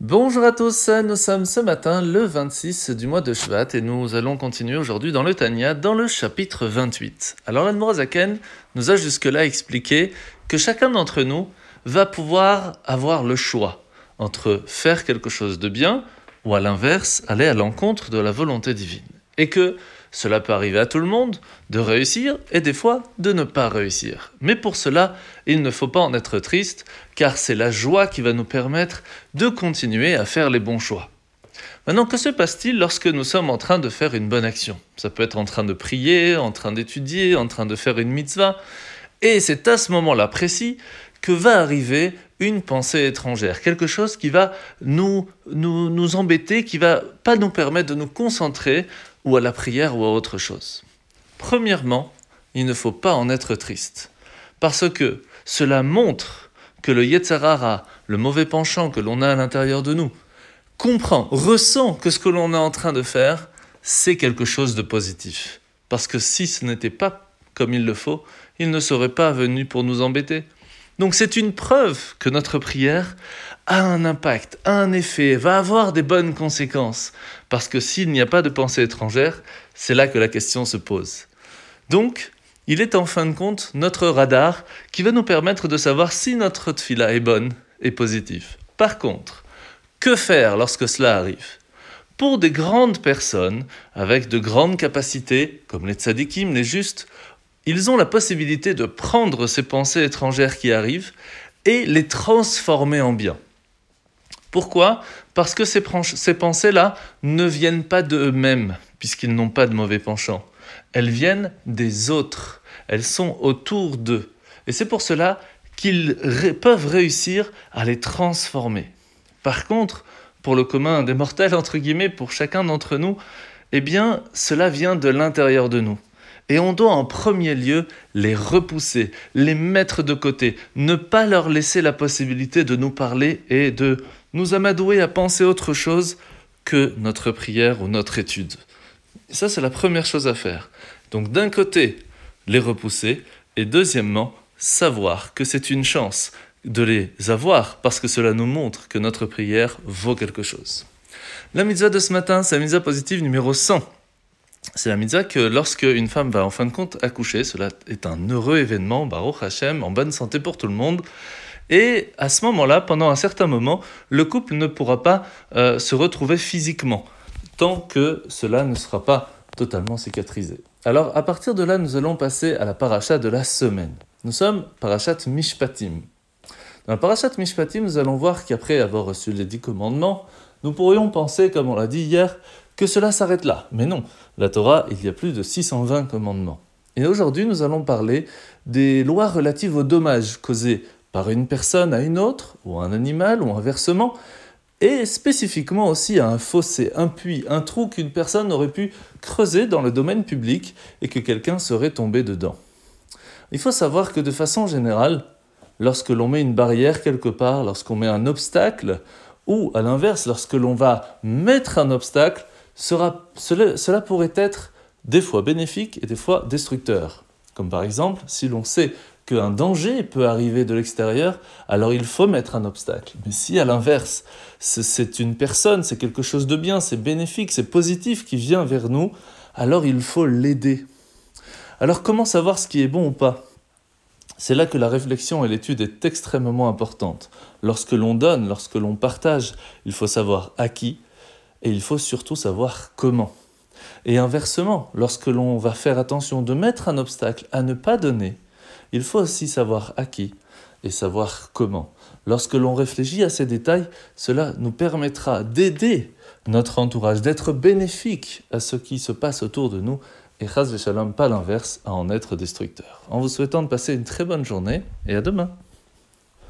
Bonjour à tous, nous sommes ce matin le 26 du mois de Shvat et nous allons continuer aujourd'hui dans le Tanya, dans le chapitre 28. Alors l'Admorazaken nous a jusque-là expliqué que chacun d'entre nous va pouvoir avoir le choix entre faire quelque chose de bien ou à l'inverse aller à l'encontre de la volonté divine. Et que cela peut arriver à tout le monde de réussir et des fois de ne pas réussir. Mais pour cela, il ne faut pas en être triste, car c'est la joie qui va nous permettre de continuer à faire les bons choix. Maintenant, que se passe-t-il lorsque nous sommes en train de faire une bonne action? Ça peut être en train de prier, en train d'étudier, en train de faire une mitzvah. Et c'est à ce moment-là précis que va arriver une pensée étrangère, quelque chose qui va nous, nous, embêter, qui va pas nous permettre de nous concentrer ou à la prière ou à autre chose. Premièrement, il ne faut pas en être triste, parce que cela montre que le Yetzarara, le mauvais penchant que l'on a à l'intérieur de nous, comprend, ressent que ce que l'on est en train de faire, c'est quelque chose de positif. Parce que si ce n'était pas comme il le faut, il ne serait pas venu pour nous embêter. Donc c'est une preuve que notre prière a un impact, a un effet, va avoir des bonnes conséquences. Parce que s'il n'y a pas de pensée étrangère, c'est là que la question se pose. Donc, il est en fin de compte notre radar qui va nous permettre de savoir si notre tfila est bonne et positive. Par contre, que faire lorsque cela arrive? Pour des grandes personnes, avec de grandes capacités, comme les tzadikim, les justes, ils ont la possibilité de prendre ces pensées étrangères qui arrivent et les transformer en bien. Pourquoi? Parce que ces, pensées-là ne viennent pas d'eux-mêmes, puisqu'ils n'ont pas de mauvais penchants. Elles viennent des autres. Elles sont autour d'eux. Et c'est pour cela qu'ils peuvent réussir à les transformer. Par contre, pour le commun des mortels, entre guillemets, pour chacun d'entre nous, eh bien, cela vient de l'intérieur de nous. Et on doit en premier lieu les repousser, les mettre de côté, ne pas leur laisser la possibilité de nous parler et de nous amadouer à penser autre chose que notre prière ou notre étude. Ça, c'est la première chose à faire. Donc d'un côté, les repousser, et deuxièmement, savoir que c'est une chance de les avoir, parce que cela nous montre que notre prière vaut quelque chose. La mitzvah de ce matin, c'est la mitzvah positive numéro 100. C'est la mitzvah que lorsque une femme va en fin de compte accoucher, cela est un heureux événement, Baruch Hashem, en bonne santé pour tout le monde. Et à ce moment-là, pendant un certain moment, le couple ne pourra pas euh, se retrouver physiquement, tant que cela ne sera pas totalement cicatrisé. Alors à partir de là, nous allons passer à la paracha de la semaine. Nous sommes parachat Mishpatim. Dans la parachat Mishpatim, nous allons voir qu'après avoir reçu les dix commandements, nous pourrions penser, comme on l'a dit hier, que cela s'arrête là. Mais non, la Torah, il y a plus de 620 commandements. Et aujourd'hui, nous allons parler des lois relatives aux dommages causés par une personne à une autre, ou un animal, ou inversement, et spécifiquement aussi à un fossé, un puits, un trou qu'une personne aurait pu creuser dans le domaine public et que quelqu'un serait tombé dedans. Il faut savoir que de façon générale, lorsque l'on met une barrière quelque part, lorsqu'on met un obstacle, ou à l'inverse, lorsque l'on va mettre un obstacle, cela, pourrait être des fois bénéfique et des fois destructeur. Comme par exemple, si l'on sait qu'un danger peut arriver de l'extérieur, alors il faut mettre un obstacle. Mais si à l'inverse, c'est une personne, c'est quelque chose de bien, c'est bénéfique, c'est positif qui vient vers nous, alors il faut l'aider. Alors comment savoir ce qui est bon ou pas? C'est là que la réflexion et l'étude est extrêmement importante. Lorsque l'on donne, lorsque l'on partage, il faut savoir à qui, et il faut surtout savoir comment. Et inversement, lorsque l'on va faire attention de mettre un obstacle à ne pas donner, il faut aussi savoir à qui et savoir comment. Lorsque l'on réfléchit à ces détails, cela nous permettra d'aider notre entourage, d'être bénéfique à ce qui se passe autour de nous, et Chaz Shalom, pas l'inverse, à en être destructeur. En vous souhaitant de passer une très bonne journée, et à demain.